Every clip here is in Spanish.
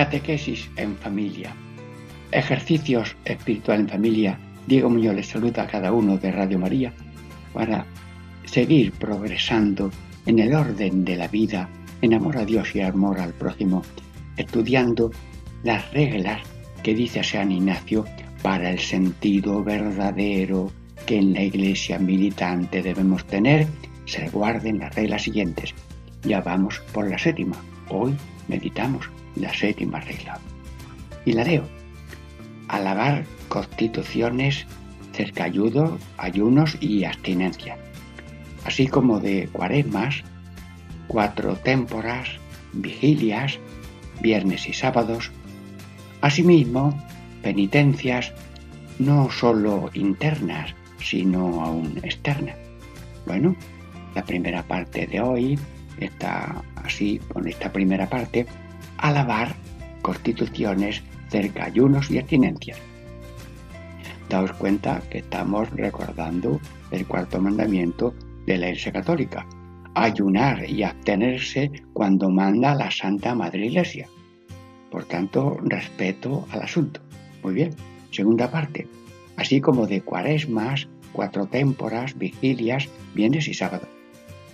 Catequesis en familia. Ejercicios espiritual en familia. Diego Muñoz saluda a cada uno de Radio María para seguir progresando en el orden de la vida, en amor a Dios y amor al prójimo, estudiando las reglas que dice San Ignacio para el sentido verdadero que en la iglesia militante debemos tener, se guarden las reglas siguientes. Ya vamos por la séptima. Hoy meditamos la séptima regla. Y la leo. Alabar constituciones, cercayudos, ayunos y abstinencia, así como de cuaresmas, cuatro témporas, vigilias, viernes y sábados, asimismo penitencias no solo internas, sino aún externas. Bueno, la primera parte de hoy está así, con esta primera parte, alabar constituciones, cerca ayunos y abstinencias. Daos cuenta que estamos recordando el cuarto mandamiento de la Iglesia Católica, ayunar y abstenerse cuando manda la Santa Madre Iglesia. Por tanto, respeto al asunto. Muy bien. Segunda parte. Así como de cuaresmas, cuatro témporas, vigilias, viernes y sábado.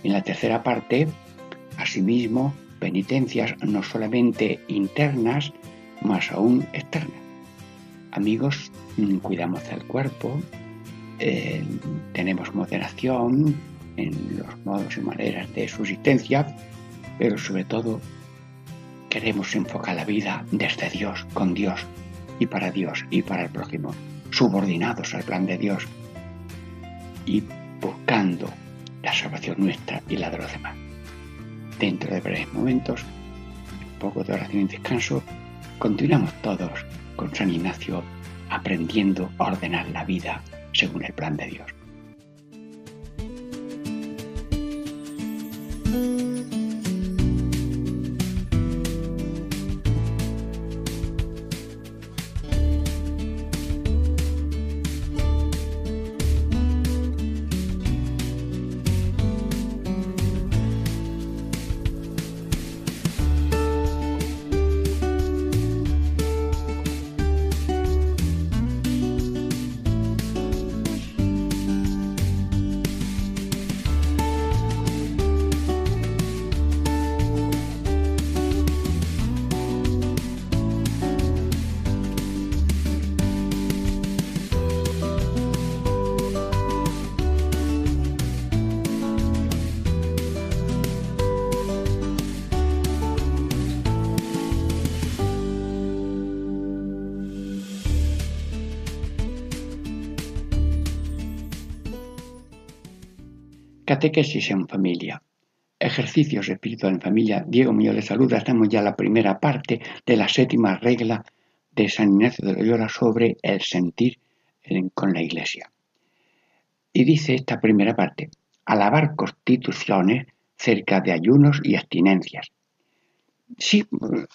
En la tercera parte, asimismo, penitencias no solamente internas, más aún externas. Amigos, mm, cuidamos del cuerpo, eh, tenemos moderación en los modos y maneras de subsistencia, pero sobre todo queremos enfocar la vida desde Dios, con Dios y para Dios y para el prójimo, subordinados al plan de Dios y buscando la salvación nuestra y la de los demás. Dentro de breves momentos, un poco de oración y descanso, continuamos todos con San Ignacio aprendiendo a ordenar la vida según el plan de Dios. Catequesis en familia. Ejercicios espiritual en familia. Diego Muñoz le saluda. Estamos ya en la primera parte de la séptima regla de San Ignacio de Loyola sobre el sentir con la Iglesia. Y dice esta primera parte, alabar constituciones cerca de ayunos y abstinencias. Sí,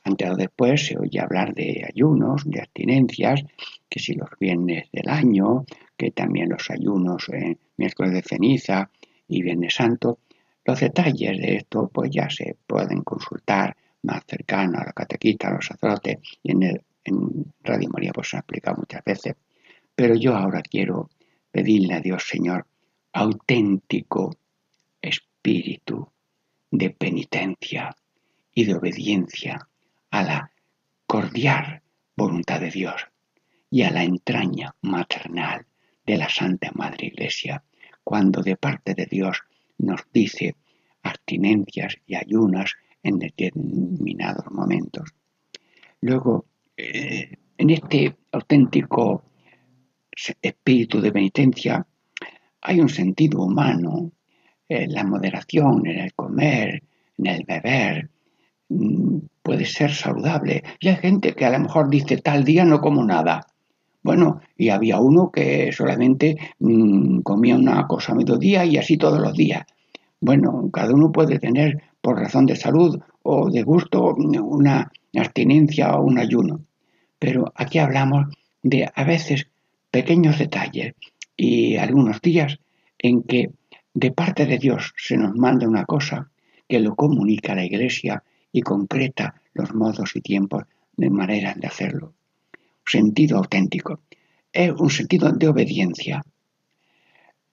antes o después se oye hablar de ayunos, de abstinencias, que si los viernes del año, que también los ayunos en miércoles de ceniza, y Viernes Santo. Los detalles de esto pues ya se pueden consultar más cercano a la catequista, a los sacerdotes y en, el, en Radio María pues se ha muchas veces. Pero yo ahora quiero pedirle a Dios Señor auténtico espíritu de penitencia y de obediencia a la cordial voluntad de Dios y a la entraña maternal de la Santa Madre Iglesia cuando de parte de Dios nos dice abstinencias y ayunas en determinados momentos. Luego, eh, en este auténtico espíritu de penitencia hay un sentido humano, en la moderación, en el comer, en el beber, mm, puede ser saludable. Y hay gente que a lo mejor dice tal día no como nada. Bueno, y había uno que solamente mm, comía una cosa a mediodía y así todos los días. Bueno, cada uno puede tener por razón de salud o de gusto una abstinencia o un ayuno. Pero aquí hablamos de a veces pequeños detalles y algunos días en que de parte de Dios se nos manda una cosa que lo comunica la Iglesia y concreta los modos y tiempos de manera de hacerlo. Sentido auténtico. Es un sentido de obediencia.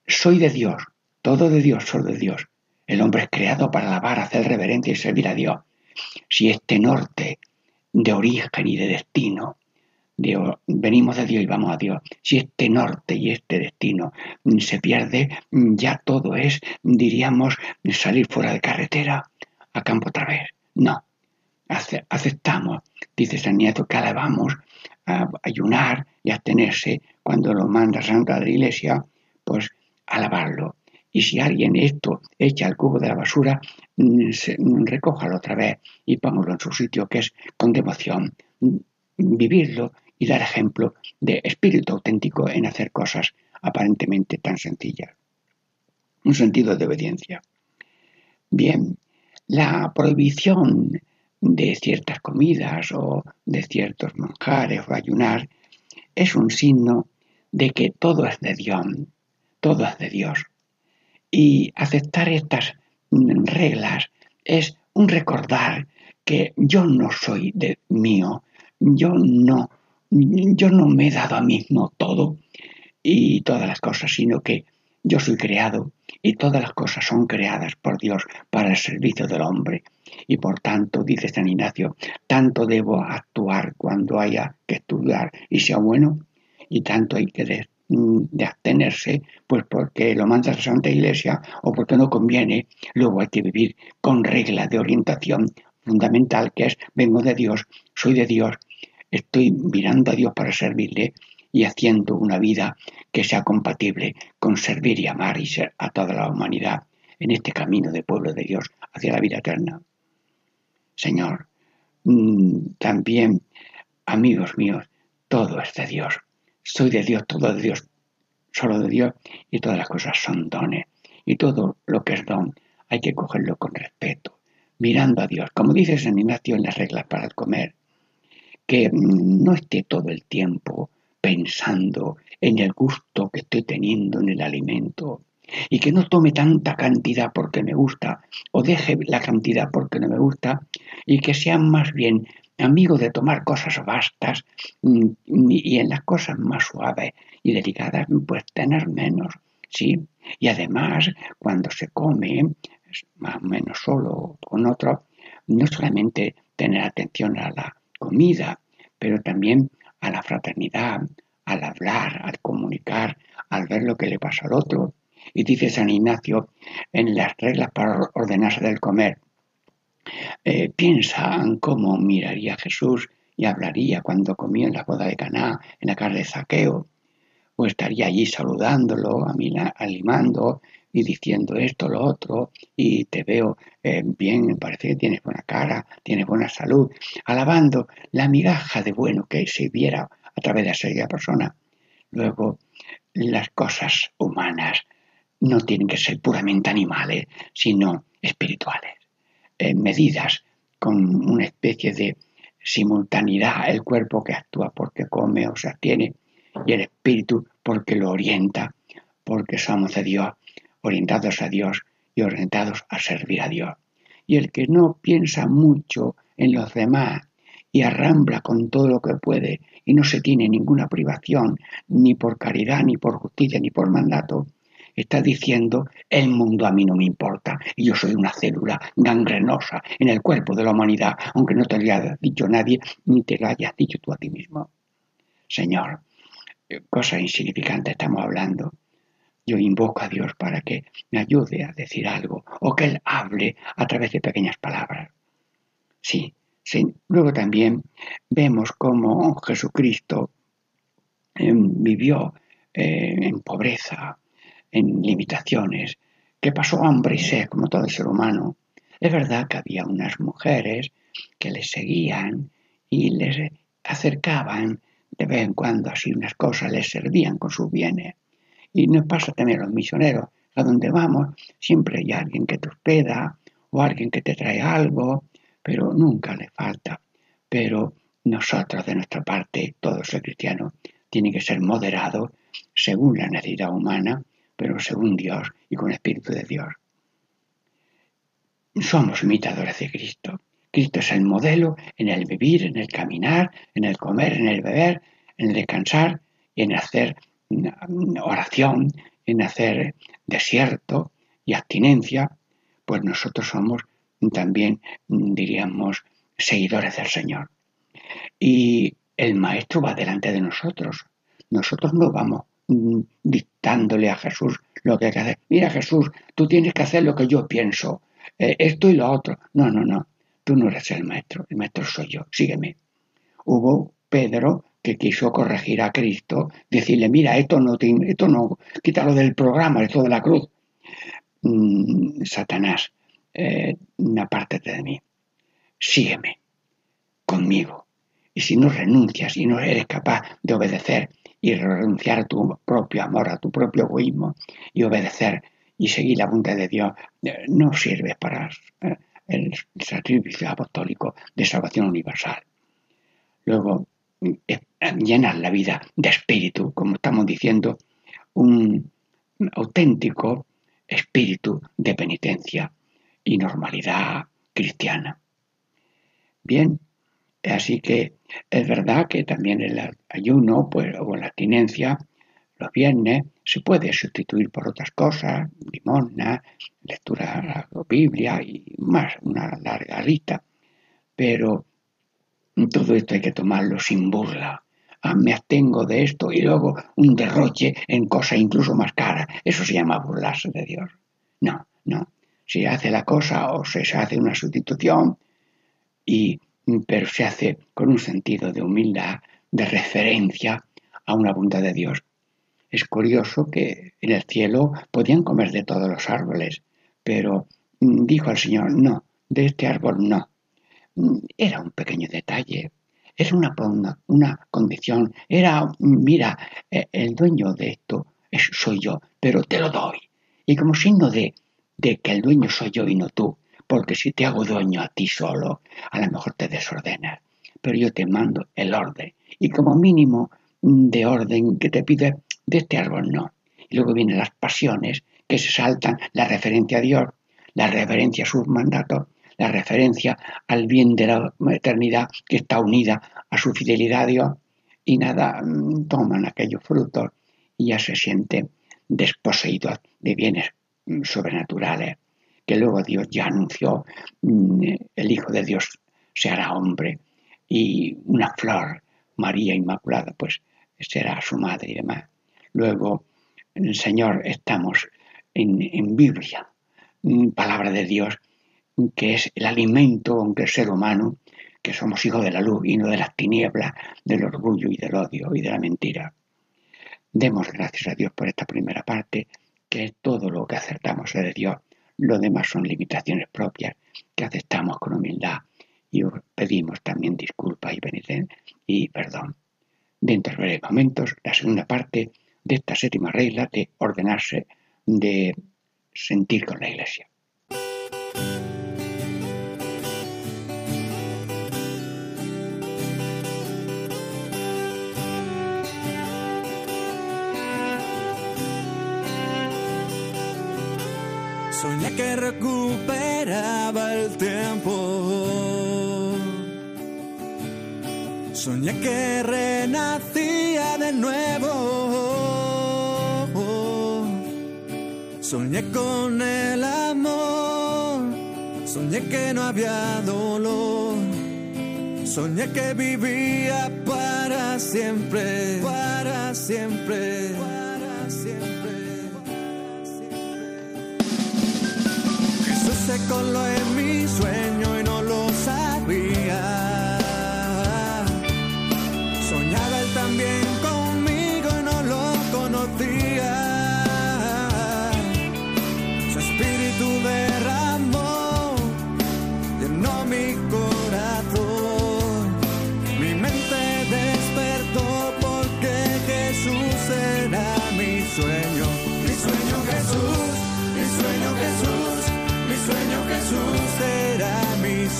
Soy de Dios, todo de Dios, solo de Dios. El hombre es creado para alabar, hacer reverencia y servir a Dios. Si este norte de origen y de destino venimos de Dios y vamos a Dios. Si este norte y este destino se pierde, ya todo es, diríamos, salir fuera de carretera a campo otra vez. No, aceptamos, dice San Nieto, que alabamos ayunar y abstenerse cuando lo manda Santa de la Iglesia, pues alabarlo. Y si alguien esto echa al cubo de la basura, recójalo otra vez y póngalo en su sitio, que es con devoción. Vivirlo y dar ejemplo de espíritu auténtico en hacer cosas aparentemente tan sencillas. Un sentido de obediencia. Bien, la prohibición de ciertas comidas o de ciertos manjares o ayunar es un signo de que todo es de Dios, todo es de Dios. Y aceptar estas reglas es un recordar que yo no soy de mío, yo no yo no me he dado a mí mismo todo y todas las cosas, sino que yo soy creado y todas las cosas son creadas por Dios para el servicio del hombre. Y por tanto, dice San Ignacio, tanto debo actuar cuando haya que estudiar y sea bueno, y tanto hay que de, abstenerse, pues porque lo manda la Santa Iglesia o porque no conviene. Luego hay que vivir con reglas de orientación fundamental que es vengo de Dios, soy de Dios estoy mirando a Dios para servirle y haciendo una vida que sea compatible con servir y amar y ser a toda la humanidad en este camino de pueblo de Dios hacia la vida eterna. Señor, mm, también, amigos míos, todo es de Dios. Soy de Dios, todo de Dios, solo de Dios, y todas las cosas son dones. Y todo lo que es don hay que cogerlo con respeto, mirando a Dios, como dice San Ignacio en las reglas para el comer que no esté todo el tiempo pensando en el gusto que estoy teniendo en el alimento y que no tome tanta cantidad porque me gusta o deje la cantidad porque no me gusta y que sea más bien amigo de tomar cosas vastas mm, y en las cosas más suaves y delicadas pues tener menos, ¿sí? Y además cuando se come, más o menos solo con otro, no solamente tener atención a la comida, pero también a la fraternidad, al hablar, al comunicar, al ver lo que le pasa al otro. Y dice San Ignacio en las reglas para ordenarse del comer, eh, piensa en cómo miraría Jesús y hablaría cuando comía en la boda de Caná, en la casa de Zaqueo, o estaría allí saludándolo, animando y diciendo esto, lo otro, y te veo eh, bien, parece que tienes buena cara, tienes buena salud, alabando la migaja de bueno que se viera a través de aquella persona. Luego, las cosas humanas no tienen que ser puramente animales, sino espirituales, eh, medidas con una especie de simultaneidad, el cuerpo que actúa porque come o se abstiene, y el espíritu porque lo orienta, porque somos de Dios orientados a Dios y orientados a servir a Dios. Y el que no piensa mucho en los demás y arrambla con todo lo que puede y no se tiene ninguna privación, ni por caridad, ni por justicia, ni por mandato, está diciendo el mundo a mí no me importa y yo soy una célula gangrenosa en el cuerpo de la humanidad, aunque no te lo haya dicho nadie ni te lo hayas dicho tú a ti mismo. Señor, eh, cosa insignificante estamos hablando yo invoco a Dios para que me ayude a decir algo o que Él hable a través de pequeñas palabras. Sí, sí. Luego también vemos cómo Jesucristo em, vivió eh, en pobreza, en limitaciones, que pasó hambre y sed como todo ser humano. Es verdad que había unas mujeres que les seguían y les acercaban de vez en cuando así unas cosas, les servían con sus bienes. Y nos pasa también a los misioneros, a donde vamos, siempre hay alguien que te hospeda o alguien que te trae algo, pero nunca le falta. Pero nosotros, de nuestra parte, todo ser cristiano, tiene que ser moderado según la necesidad humana, pero según Dios y con el Espíritu de Dios. Somos imitadores de Cristo. Cristo es el modelo en el vivir, en el caminar, en el comer, en el beber, en el descansar y en hacer oración, en hacer desierto y abstinencia, pues nosotros somos también, diríamos, seguidores del Señor. Y el Maestro va delante de nosotros. Nosotros no vamos mm, dictándole a Jesús lo que hay que hacer. Mira Jesús, tú tienes que hacer lo que yo pienso, eh, esto y lo otro. No, no, no, tú no eres el Maestro, el Maestro soy yo, sígueme. Hubo Pedro que quiso corregir a Cristo, decirle, mira, esto no, esto no, quítalo del programa, esto de la cruz. Mm, Satanás, eh, apártate de mí, sígueme conmigo. Y si no renuncias y no eres capaz de obedecer y renunciar a tu propio amor, a tu propio egoísmo y obedecer y seguir la voluntad de Dios, eh, no sirves para eh, el sacrificio apostólico de salvación universal. Luego, llenar la vida de espíritu, como estamos diciendo, un auténtico espíritu de penitencia y normalidad cristiana. Bien, así que es verdad que también el ayuno pues, o la abstinencia los viernes se puede sustituir por otras cosas, limosna, lectura de la Biblia y más, una larga lista, pero todo esto hay que tomarlo sin burla. Ah, me abstengo de esto y luego un derroche en cosas incluso más caras. Eso se llama burlarse de Dios. No, no. Se hace la cosa o se hace una sustitución, y, pero se hace con un sentido de humildad, de referencia a una bondad de Dios. Es curioso que en el cielo podían comer de todos los árboles, pero mm, dijo el Señor, no, de este árbol no. Era un pequeño detalle, era una, una, condición, era, mira, eh, el dueño de esto es, soy yo, pero te lo doy. Y como signo de, de que el dueño soy yo y no tú, porque si te hago dueño a ti solo, a lo mejor te desordenas, pero yo te mando el orden. Y como mínimo de orden que te pide, de este árbol no. Y luego vienen las pasiones que se saltan, la referencia a Dios, la reverencia a sus mandatos la referencia al bien de la eternidad que está unida a su fidelidad a Dios y nada, mm, toman aquellos frutos y ya se sienten desposeídos de bienes mm, sobrenaturales que luego Dios ya anunció, mm, el Hijo de Dios se hará hombre y una flor, María Inmaculada, pues será su madre y demás. Luego, Señor, estamos en, en Biblia, palabra de Dios, que es el alimento, aunque el ser humano, que somos hijos de la luz y no de las tinieblas, del orgullo y del odio y de la mentira. Demos gracias a Dios por esta primera parte, que es todo lo que acertamos de Dios. Lo demás son limitaciones propias que aceptamos con humildad y pedimos también disculpas y y perdón. Dentro de breves momentos, la segunda parte de esta séptima regla de ordenarse, de sentir con la Iglesia. Soñé que recuperaba el tiempo. Soñé que renacía de nuevo. Soñé con el amor. Soñé que no había dolor. Soñé que vivía para siempre, para siempre. Se coló en mi sueño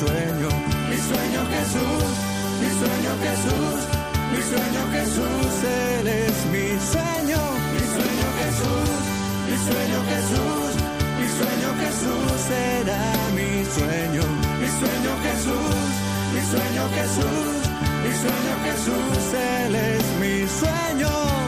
sueño, mi sueño Jesús, mi sueño Jesús, mi sueño Jesús, Él es mi sueño, mi sueño Jesús, mi sueño Jesús, mi sueño Jesús. Será mi sueño, mi sueño Jesús, mi sueño Jesús, mi sueño Jesús, Él es mi sueño.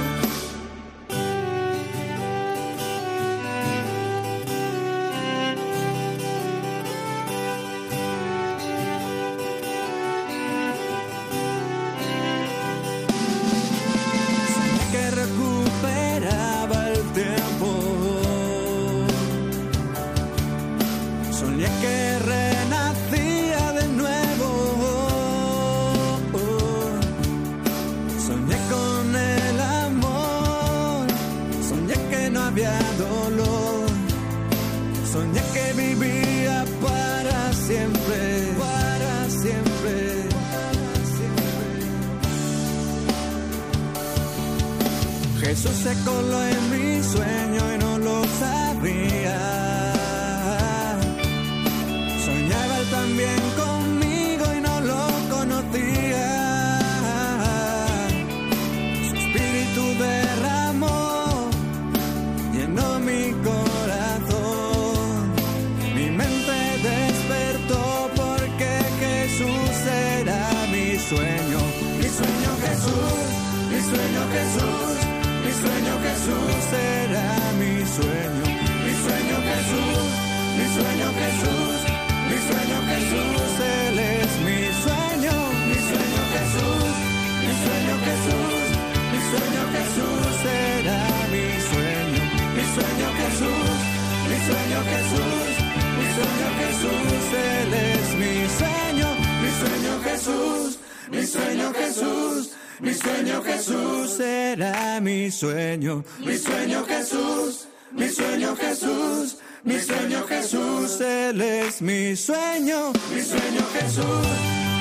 Sueño, mi sueño Jesús, mi sueño Jesús, mi sueño Jesús, Él es mi sueño, mi sueño Jesús,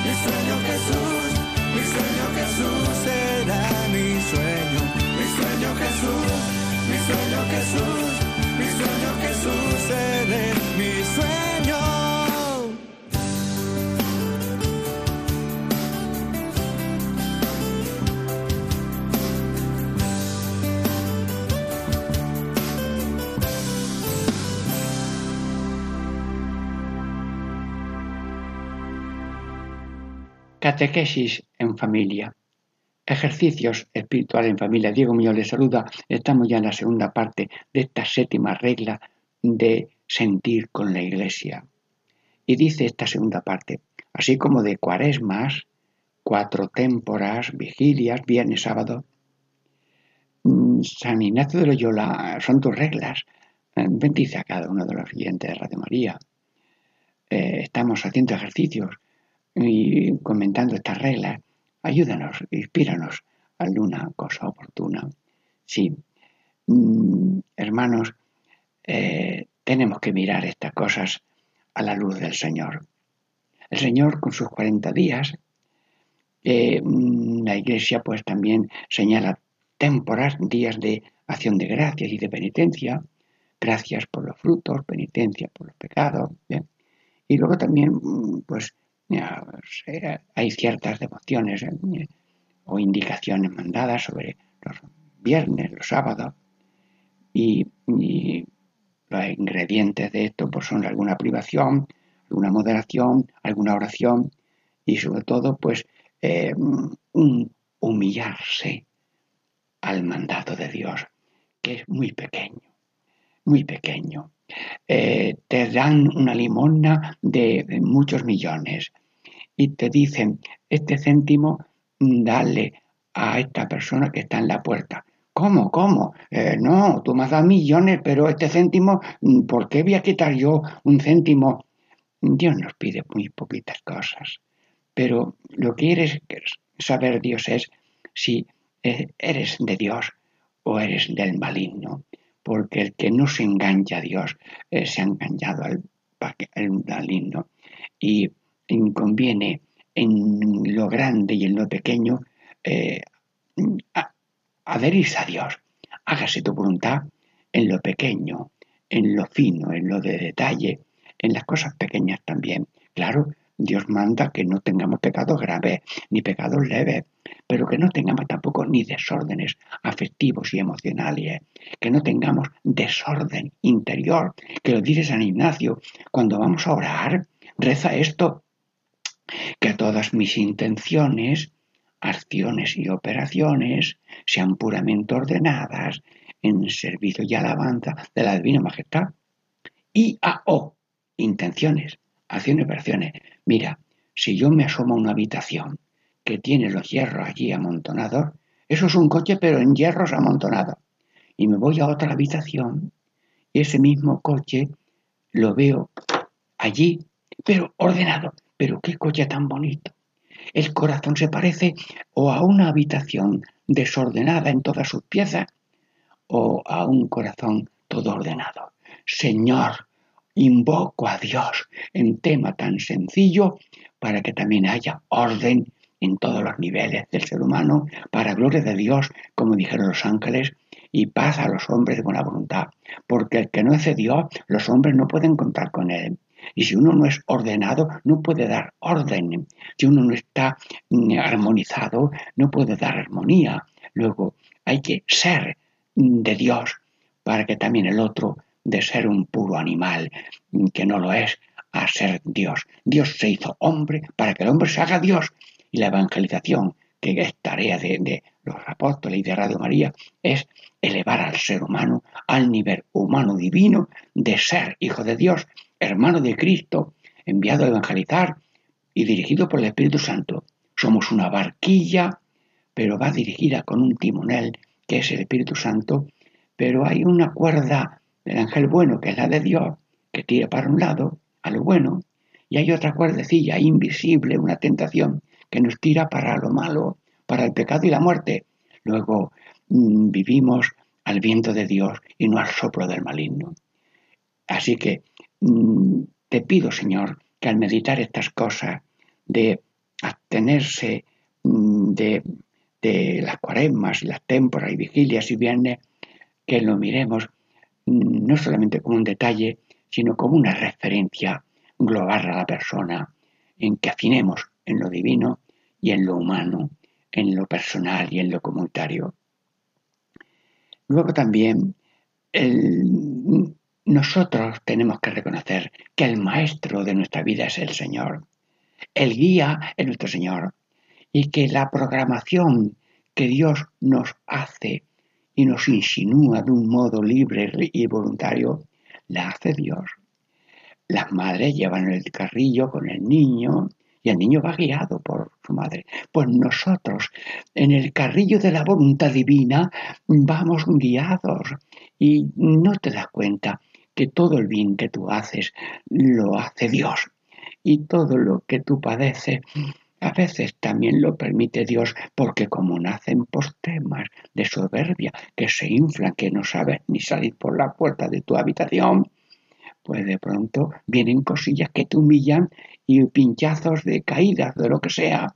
mi sueño Jesús, mi sueño Jesús será mi sueño, mi sueño Jesús, mi sueño Jesús, mi sueño Jesús, Él es mi sueño. Catequesis en familia. Ejercicios espirituales en familia. Diego mío les saluda. Estamos ya en la segunda parte de esta séptima regla de sentir con la iglesia. Y dice esta segunda parte, así como de cuaresmas, cuatro témporas, vigilias, viernes, sábado, mm, San Ignacio de Loyola, son tus reglas. Eh, bendice a cada uno de los oyentes de Radio María. Eh, estamos haciendo ejercicios y comentando estas reglas, ayúdanos, inspíranos a alguna cosa oportuna. Sí, mm, hermanos, eh, tenemos que mirar estas cosas a la luz del Señor. El Señor con sus 40 días, eh, la Iglesia pues también señala temporas, días de acción de gracias y de penitencia, gracias por los frutos, penitencia por los pecados, y luego también mm, hay ciertas devociones eh, o indicaciones mandadas sobre los viernes, los sábados, y, los ingredientes de esto pues son alguna privación, alguna moderación, alguna oración y sobre todo pues eh, un humillarse al mandato de Dios, que es muy pequeño, muy pequeño. Eh, te dan una limosna de muchos millones, y te dicen, este céntimo, mm, dale a esta persona que está en la puerta. ¿Cómo? ¿Cómo? Eh, no, tú me has dado millones, pero este céntimo, mm, ¿por qué voy a quitar yo un céntimo? Dios nos pide muy poquitas cosas, pero lo que quieres saber Dios es si eh, eres de Dios o eres del maligno, porque el que no se engancha a Dios eh, se ha engañado al, al maligno. Y conviene en lo grande y en lo pequeño eh, adherirse a Dios. Hágase tu voluntad en lo pequeño, en lo fino, en lo de detalle, en las cosas pequeñas también. Claro, Dios manda que no tengamos pecados graves ni pecados leves, pero que no tengamos tampoco ni desórdenes afectivos y emocionales, que no tengamos desorden interior, que lo dice San Ignacio, cuando vamos a orar, reza esto, que todas mis intenciones, acciones y operaciones sean puramente ordenadas en servicio y alabanza de la Divina Majestad. Y a O, intenciones, acciones y operaciones. Mira, si yo me asomo a una habitación que tiene los hierros allí amontonados, eso es un coche pero en hierros amontonados. Y me voy a otra habitación y ese mismo coche lo veo allí, pero ordenado. Pero qué coche tan bonito. El corazón se parece o a una habitación desordenada en todas sus piezas o a un corazón todo ordenado. Señor, invoco a Dios en tema tan sencillo para que también haya orden en todos los niveles del ser humano, para gloria de Dios, como dijeron los ángeles, y paz a los hombres de buena voluntad, porque el que no es de Dios, los hombres no pueden contar con él. Y si uno no es ordenado, no puede dar orden. Si uno no está mm, armonizado, no puede dar armonía. Luego, hay que ser de Dios para que también el otro de ser un puro animal que no lo es a ser Dios. Dios se hizo hombre para que el hombre se haga Dios y la evangelización, que es tarea de, los apóstoles y de Radio María, es elevar al ser humano al nivel humano divino de ser hijo de Dios, hermano de Cristo, enviado a evangelizar y dirigido por el Espíritu Santo. Somos una barquilla, pero va dirigida con un timonel que es el Espíritu Santo, pero hay una cuerda del ángel bueno, que es la de Dios, que tira para un lado, a lo bueno, y hay otra cuerdecilla invisible, una tentación, que nos tira para lo malo, para el pecado y la muerte. Luego mm, vivimos al viento de Dios y no al soplo del maligno. Así que te pido, Señor, que al meditar estas cosas, de abstenerse mm, de las cuaresmas, las témporas y vigilias y viernes, que lo miremos mm, no solamente como un detalle, sino como una referencia global a la persona, en que afinemos en lo divino y en lo humano, en lo personal y en lo comunitario. Luego también nosotros tenemos que reconocer que el maestro de nuestra vida es el Señor, el guía es nuestro Señor, y que la programación que Dios nos hace y nos insinúa de un modo libre y voluntario, la hace Dios. Las madres llevan el carrillo con el niño y el niño va guiado por su madre. Pues nosotros, en el carrillo de la voluntad divina, vamos guiados y no te das cuenta que todo el bien que tú haces lo hace Dios y todo lo que tú padeces a veces también lo permite Dios porque como nacen postemas de soberbia que se inflan, que no sabes ni salir por la puerta de tu habitación, pues de pronto vienen cosillas que te humillan y pinchazos de caídas, de lo que sea,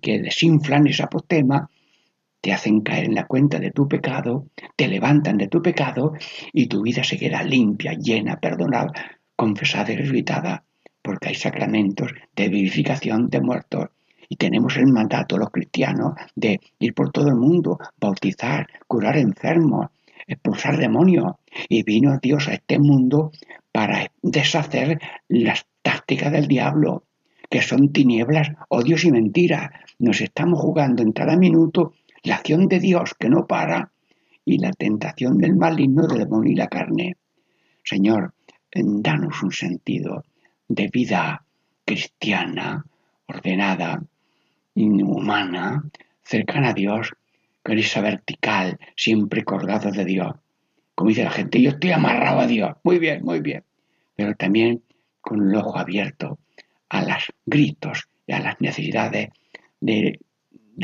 que desinflan esa postema, te hacen caer en la cuenta de tu pecado, te levantan de tu pecado y tu vida se queda limpia, llena, perdonada, confesada y resucitada porque hay sacramentos de vivificación de muertos. Y tenemos el mandato, los cristianos, de ir por todo el mundo, bautizar, curar enfermos, expulsar demonios. Y vino Dios a este mundo para deshacer las tácticas del diablo, que son tinieblas, odios y mentiras. Nos estamos jugando en cada minuto la acción de Dios que no para y la tentación del maligno del demonio y la carne. Señor, danos un sentido de vida cristiana, ordenada, humana, cercana a Dios, con esa vertical, siempre colgado de Dios. Como dice la gente, yo estoy amarrado a Dios. Muy bien, muy bien. Pero también con el ojo abierto a los gritos y a las necesidades de,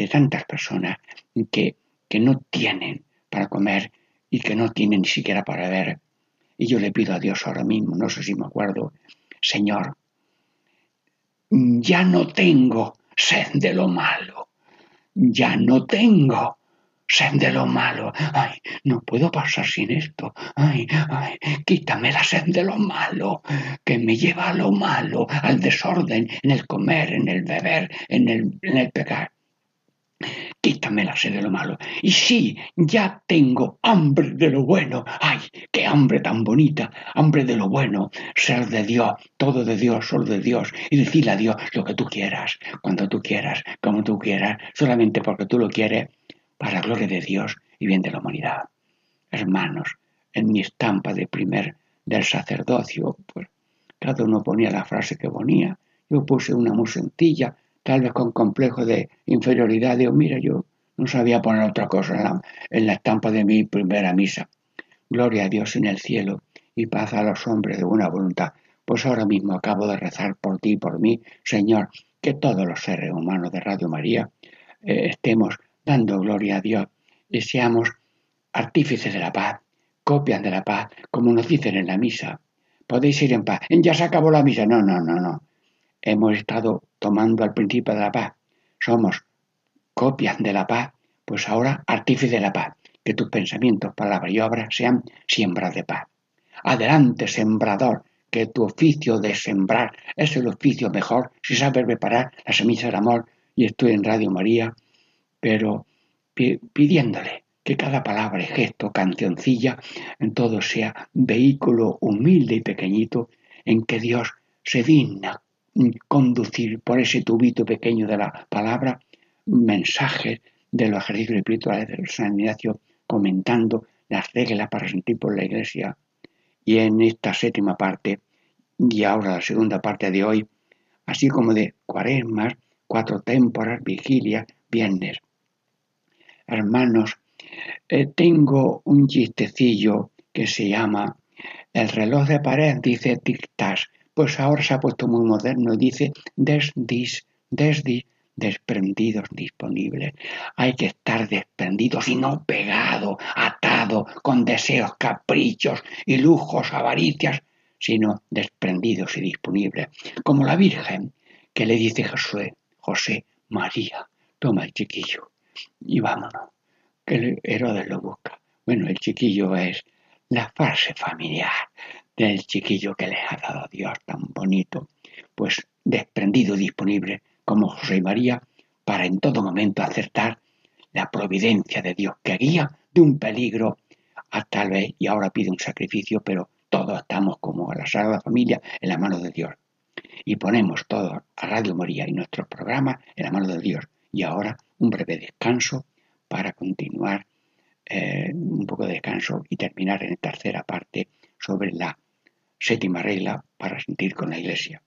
tantas personas que, que no tienen para comer y que no tienen ni siquiera para ver. Y yo le pido a Dios ahora mismo, no sé si me acuerdo, Señor, ya no tengo sed de lo malo, ya no tengo sed de lo malo. Ay, no puedo pasar sin esto. Ay, ay, quítame la sed de lo malo, que me lleva a lo malo, al desorden, en el comer, en el beber, en el, en el pecar. Quítame la sed de lo malo. Y sí, ya tengo hambre de lo bueno. ¡Ay, qué hambre tan bonita! Hambre de lo bueno. Ser de Dios, todo de Dios, solo de Dios. Y decirle a Dios lo que tú quieras, cuando tú quieras, como tú quieras, solamente porque tú lo quieres, para gloria de Dios y bien de la humanidad. Hermanos, en mi estampa de primer del sacerdocio, pues cada uno ponía la frase que ponía. Yo puse una muy sencilla, tal vez con complejo de inferioridad, digo, mira, yo no sabía poner otra cosa en la, estampa de mi primera misa. Gloria a Dios en el cielo y paz a los hombres de buena voluntad. Pues ahora mismo acabo de rezar por ti y por mí, Señor, que todos los seres humanos de Radio María eh, estemos dando gloria a Dios y seamos artífices de la paz, copias de la paz, como nos dicen en la misa. Podéis ir en paz. Ya se acabó la misa. No, no, no, no hemos estado tomando al principio de la paz, somos copias de la paz, pues ahora artífice de la paz, que tus pensamientos, palabras y obras sean siembras de paz. Adelante, sembrador, que tu oficio de sembrar es el oficio mejor si sabes preparar la semilla del amor. Y estoy en Radio María, pero pidiéndole que cada palabra, gesto, cancioncilla, en todo sea vehículo humilde y pequeñito en que Dios se digna conducir por ese tubito pequeño de la palabra mensajes de los ejercicios espirituales de San Ignacio comentando las reglas para sentir por la iglesia. Y en esta séptima parte, y ahora la segunda parte de hoy, así como de cuaresmas, cuatro témporas, vigilia, viernes. Hermanos, eh, tengo un chistecillo que se llama El reloj de pared dice tic-tac, pues ahora se ha puesto muy moderno y dice desdis, desdis, desprendidos disponibles. Hay que estar desprendidos y no pegado, atado, con deseos, caprichos y lujos, avaricias, sino desprendidos y disponibles. Como la Virgen que le dice Josué, José, María, toma el chiquillo y vámonos, que el Herodes lo busca. Bueno, el chiquillo es la fase familiar del chiquillo que les ha dado Dios tan bonito, pues desprendido y disponible como José María para en todo momento acertar la providencia de Dios que guía de un peligro a tal vez y ahora pide un sacrificio, pero todos estamos como la Sagrada Familia en la mano de Dios. Y ponemos todo a Radio María y nuestros programas en la mano de Dios. Y ahora un breve descanso para continuar eh, un poco de descanso y terminar en la tercera parte sobre la séptima regla para sentir con la Iglesia.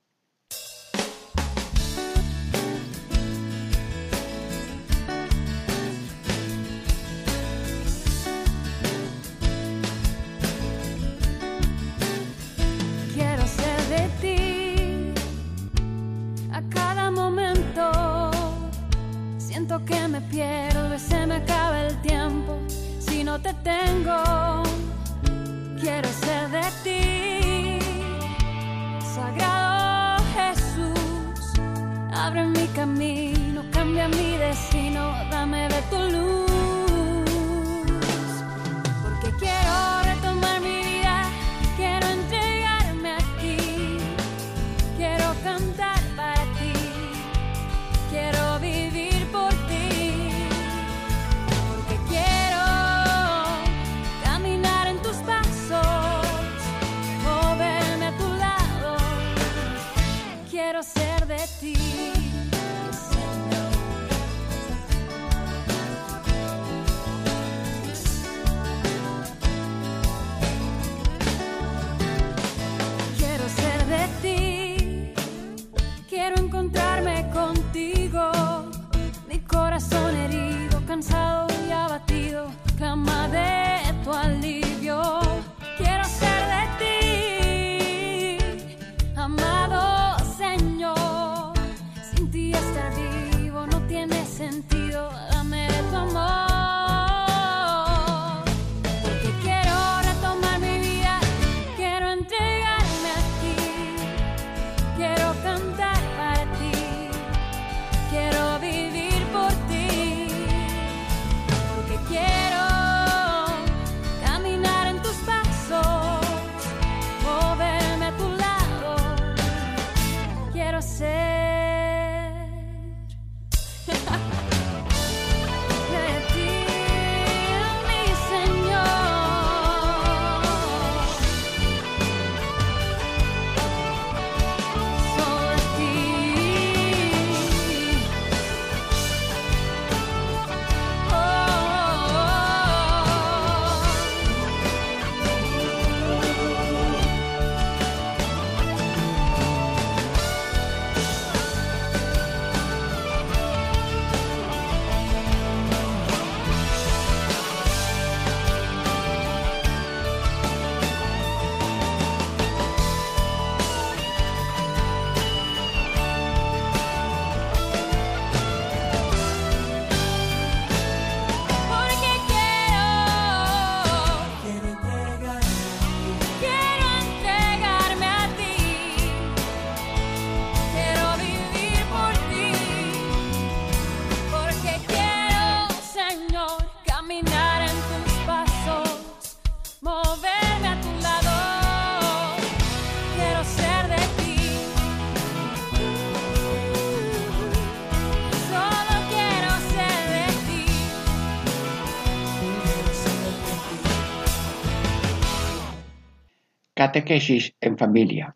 Catequesis en familia.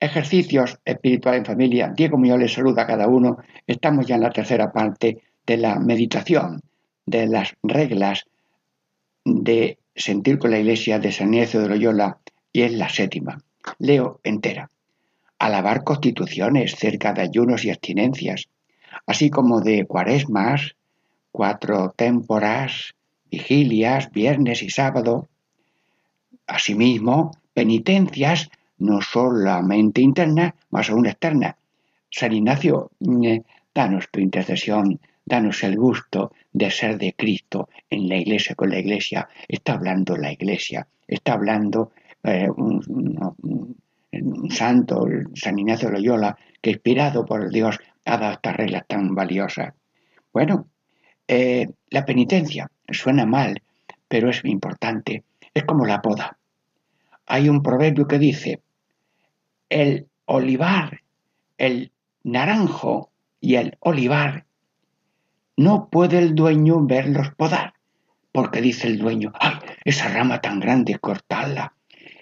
Ejercicios espirituales en familia. Diego Muñoz les saluda a cada uno. Estamos ya en la tercera parte de la meditación, de las reglas de sentir con la iglesia de San Ignacio de Loyola y es la séptima. Leo entera. Alabar constituciones cerca de ayunos y abstinencias, así como de cuaresmas, cuatro témporas, vigilias, viernes y sábado. Asimismo, penitencias no solamente internas, más aún externas. San Ignacio, eh, danos tu intercesión, danos el gusto de ser de Cristo en la iglesia con la iglesia. Está hablando la iglesia, está hablando eh, un, santo, San Ignacio Loyola, que inspirado por Dios ha dado estas reglas tan valiosas. Bueno, eh, la penitencia suena mal, pero es importante. Es como la poda. Hay un proverbio que dice, el olivar, el naranjo y el olivar, no puede el dueño verlos podar, porque dice el dueño, ay, esa rama tan grande, cortarla.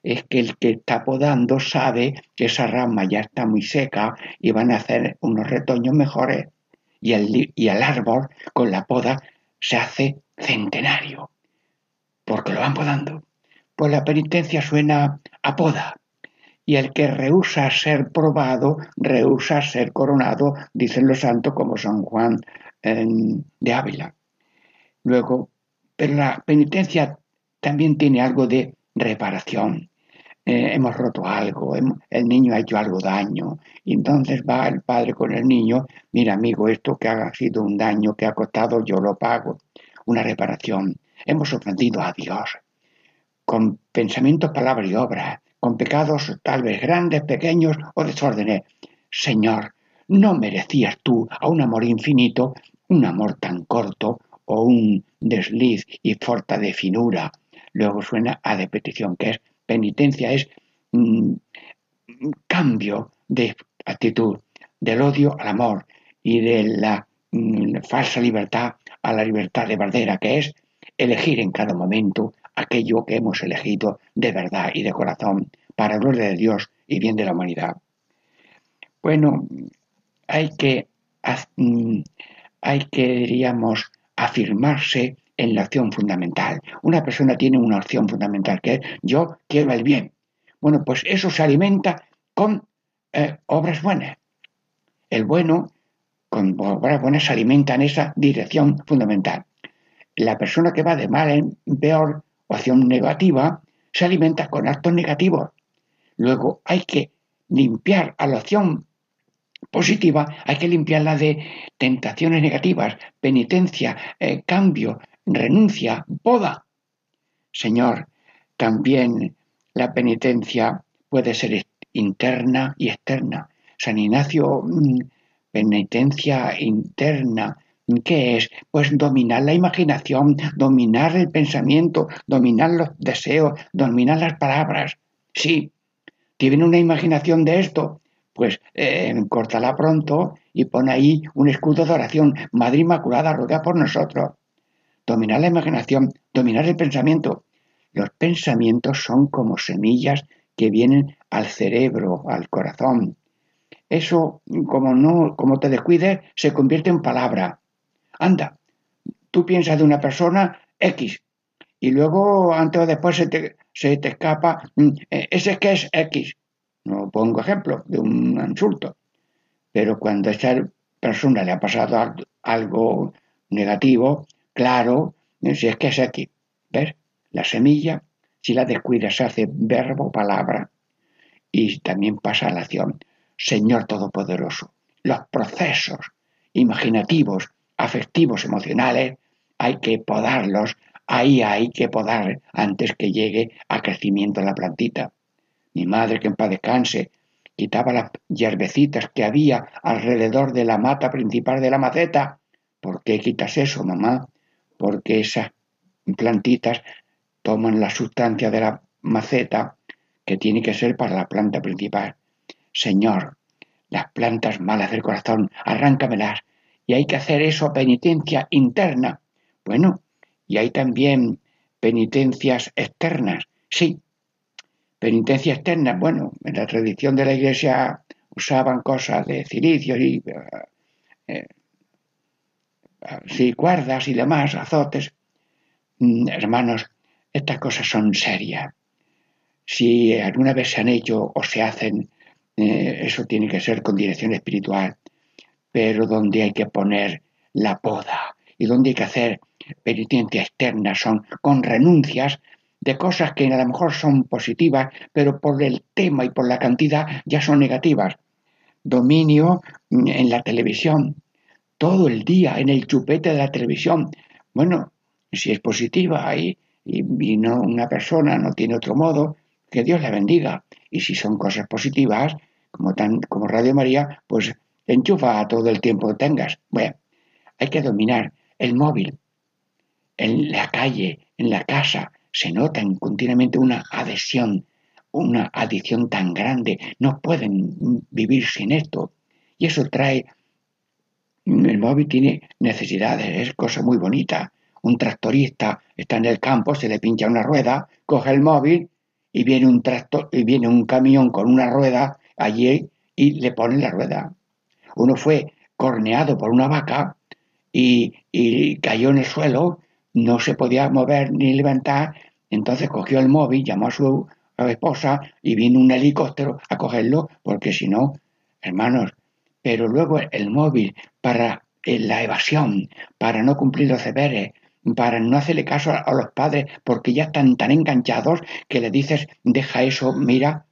Es que el que está podando sabe que esa rama ya está muy seca y van a hacer unos retoños mejores. Y el, y el árbol con la poda se hace centenario, porque lo van podando. Pues la penitencia suena a poda, y el que rehúsa ser probado, rehúsa ser coronado, dicen los santos como San Juan de Ávila. Luego, pero la penitencia también tiene algo de reparación. Eh, hemos roto algo, el niño ha hecho algo daño, y entonces va el padre con el niño, mira amigo, esto que ha sido un daño que ha costado, yo lo pago, una reparación. Hemos ofendido a Dios con pensamientos, palabras y obras con pecados tal vez grandes, pequeños o desórdenes. Señor, no merecías tú a un amor infinito un amor tan corto o un desliz y falta de finura. Luego suena a de petición, que es penitencia, es mm, cambio de actitud, del odio al amor y de la mm, falsa libertad a la libertad de verdadera, que es elegir en cada momento aquello que hemos elegido de verdad y de corazón para gloria de Dios y bien de la humanidad. Bueno, hay que, mm, hay que, diríamos, afirmarse en la acción fundamental. Una persona tiene una acción fundamental que es yo quiero el bien. Bueno, pues eso se alimenta con eh, obras buenas. El bueno, con obras buenas, se alimenta en esa dirección fundamental. La persona que va de mal en peor acción negativa, se alimenta con actos negativos. Luego hay que limpiar a la acción positiva, hay que limpiarla de tentaciones negativas, penitencia, eh, cambio, renuncia, boda. Señor, también la penitencia puede ser interna y externa. San Ignacio, mm, penitencia interna, ¿Qué es? Pues dominar la imaginación, dominar el pensamiento, dominar los deseos, dominar las palabras. Sí, tienen una imaginación de esto, pues eh, córtala pronto y pon ahí un escudo de oración. Madre Inmaculada, ruega por nosotros. Dominar la imaginación, dominar el pensamiento. Los pensamientos son como semillas que vienen al cerebro, al corazón. Eso, como no, como te descuides, se convierte en palabra. Anda, tú piensas de una persona X y luego antes o después se te, se te escapa, mm, eh, ese que es X. No pongo ejemplo de un insulto, pero cuando a esa persona le ha pasado algo negativo, claro, si es que es X. ¿Ves? La semilla, si la descuidas, se hace verbo, palabra y también pasa a la acción. Señor Todopoderoso, los procesos imaginativos afectivos, emocionales, hay que podarlos, ahí hay que podar antes que llegue a crecimiento la plantita. Mi madre, que en paz descanse, quitaba las hierbecitas que había alrededor de la mata principal de la maceta. ¿Por qué quitas eso, mamá? Porque esas plantitas toman la sustancia de la maceta que tiene que ser para la planta principal. Señor, las plantas malas del corazón, arráncamelas y hay que hacer eso penitencia interna. Bueno, y hay también penitencias externas, sí, Penitencia externa, bueno, en la tradición de la iglesia usaban cosas de cilicio y eh, cuerdas y demás, azotes. Mm, hermanos, estas cosas son serias. Si alguna vez se han hecho o se hacen, eh, eso tiene que ser con dirección espiritual, pero donde hay que poner la poda y donde hay que hacer penitencia externa son con renuncias de cosas que a lo mejor son positivas, pero por el tema y por la cantidad ya son negativas. Dominio en la televisión, todo el día en el chupete de la televisión. Bueno, si es positiva y, y, no una persona no tiene otro modo, que Dios la bendiga. Y si son cosas positivas, como, tan, como Radio María, pues enchufa todo el tiempo que tengas. Bueno, hay que dominar el móvil. En la calle, en la casa, se nota continuamente una adhesión, una adicción tan grande. No pueden vivir sin esto. Y eso trae... El móvil tiene necesidades, es cosa muy bonita. Un tractorista está en el campo, se le pincha una rueda, coge el móvil y viene un tractor, y viene un camión con una rueda allí y le pone la rueda. Uno fue corneado por una vaca y, cayó en el suelo, no se podía mover ni levantar, entonces cogió el móvil, llamó a su esposa y vino un helicóptero a cogerlo, porque si no, hermanos, pero luego el móvil para eh, la evasión, para no cumplir los deberes, para no hacerle caso a, los padres porque ya están tan enganchados que le dices, deja eso, mira,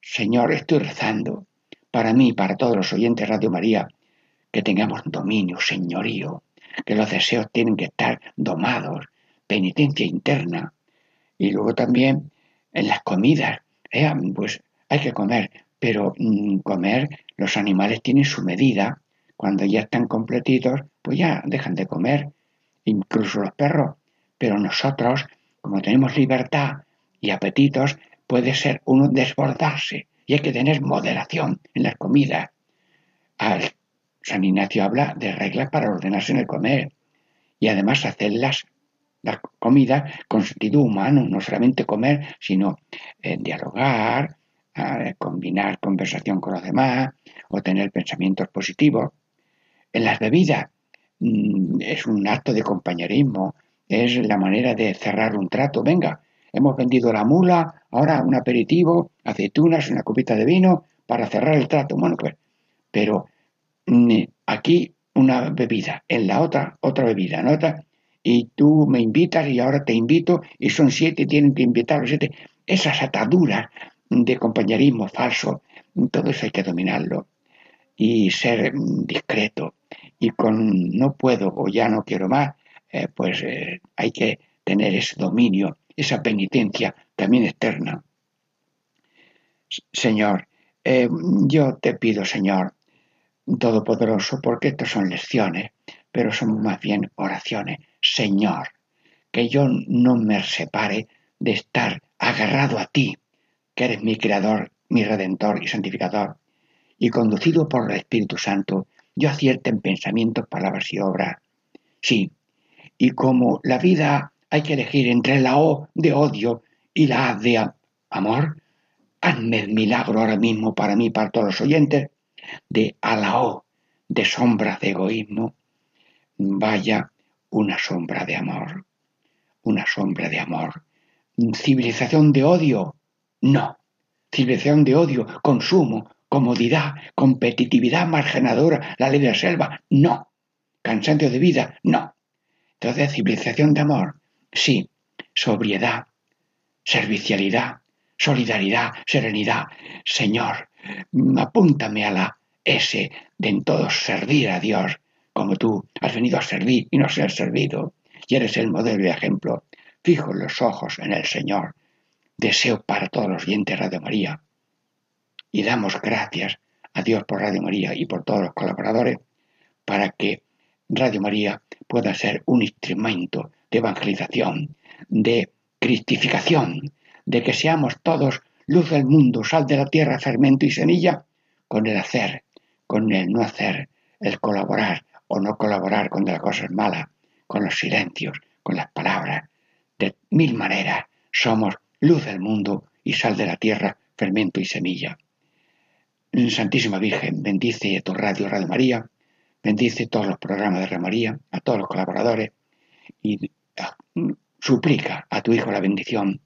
Señor, estoy rezando para mí, para todos los oyentes Radio María, que tengamos dominio, señorío, que los deseos tienen que estar domados, penitencia interna. Y luego también en las comidas, eh, pues hay que comer, pero mm, comer, los animales tienen su medida, cuando ya están completitos, pues ya dejan de comer incluso los perros, pero nosotros, como tenemos libertad y apetitos, puede ser uno desbordarse y hay que tener moderación en las comidas. Al San Ignacio habla de reglas para ordenarse en el comer y además hacer las, comidas con sentido humano, no solamente comer, sino eh, dialogar, eh, combinar conversación con los demás o tener pensamientos positivos. En las bebidas, Mm, es un acto de compañerismo, es la manera de cerrar un trato. Venga, hemos vendido la mula, ahora un aperitivo, aceitunas, una copita de vino para cerrar el trato. Bueno, pues, pero mm, aquí una bebida, en la otra otra bebida, en otra, y tú me invitas y ahora te invito y son siete, tienen que invitar los siete. Esas ataduras de compañerismo falso, todo eso hay que dominarlo y ser mm, discreto y con no puedo o ya no quiero más, eh, pues eh, hay que tener ese dominio, esa penitencia también externa. Señor, eh, yo te pido, Señor, Todopoderoso, porque estas son lecciones, pero son más bien oraciones. Señor, que yo no me separe de estar agarrado a ti, que eres mi creador, mi redentor y santificador, y conducido por el Espíritu Santo, yo acierto en pensamientos, palabras y obras. Sí, y como la vida hay que elegir entre la O de odio y la A de amor, hazme el milagro ahora mismo para mí, para todos los oyentes, de a la O de sombra de egoísmo, vaya una sombra de amor, una sombra de amor. Civilización de odio, no. Civilización de odio, consumo, comodidad, competitividad marginadora, la ley de la selva, no. Cansancio de vida, no. Entonces, civilización de amor, sí. Sobriedad, servicialidad, solidaridad, serenidad. Señor, apúntame a la S de en todos servir a Dios, como tú has venido a servir y no ser servido, y eres el modelo y ejemplo. Fijo los ojos en el Señor. Deseo para todos los dientes Radio María y damos gracias a Dios por Radio María y por todos los colaboradores para que Radio María pueda ser un instrumento de evangelización, de cristificación, de que seamos todos luz del mundo, sal de la tierra, fermento y semilla, con el hacer, con el no hacer, el colaborar o no colaborar con las cosas malas, con los silencios, con las palabras. De mil maneras somos luz del mundo y sal de la tierra, fermento y semilla. Santísima Virgen, bendice tu radio, Radio María, bendice todos los programas de Radio María, a todos los colaboradores y suplica a tu Hijo la bendición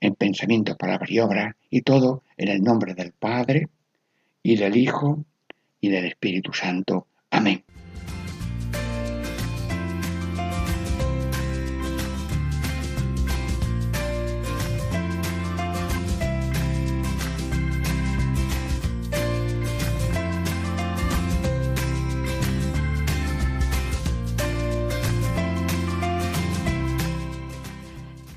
en pensamiento, palabra y obra, y todo en el nombre del Padre y del Hijo y del Espíritu Santo. Amén.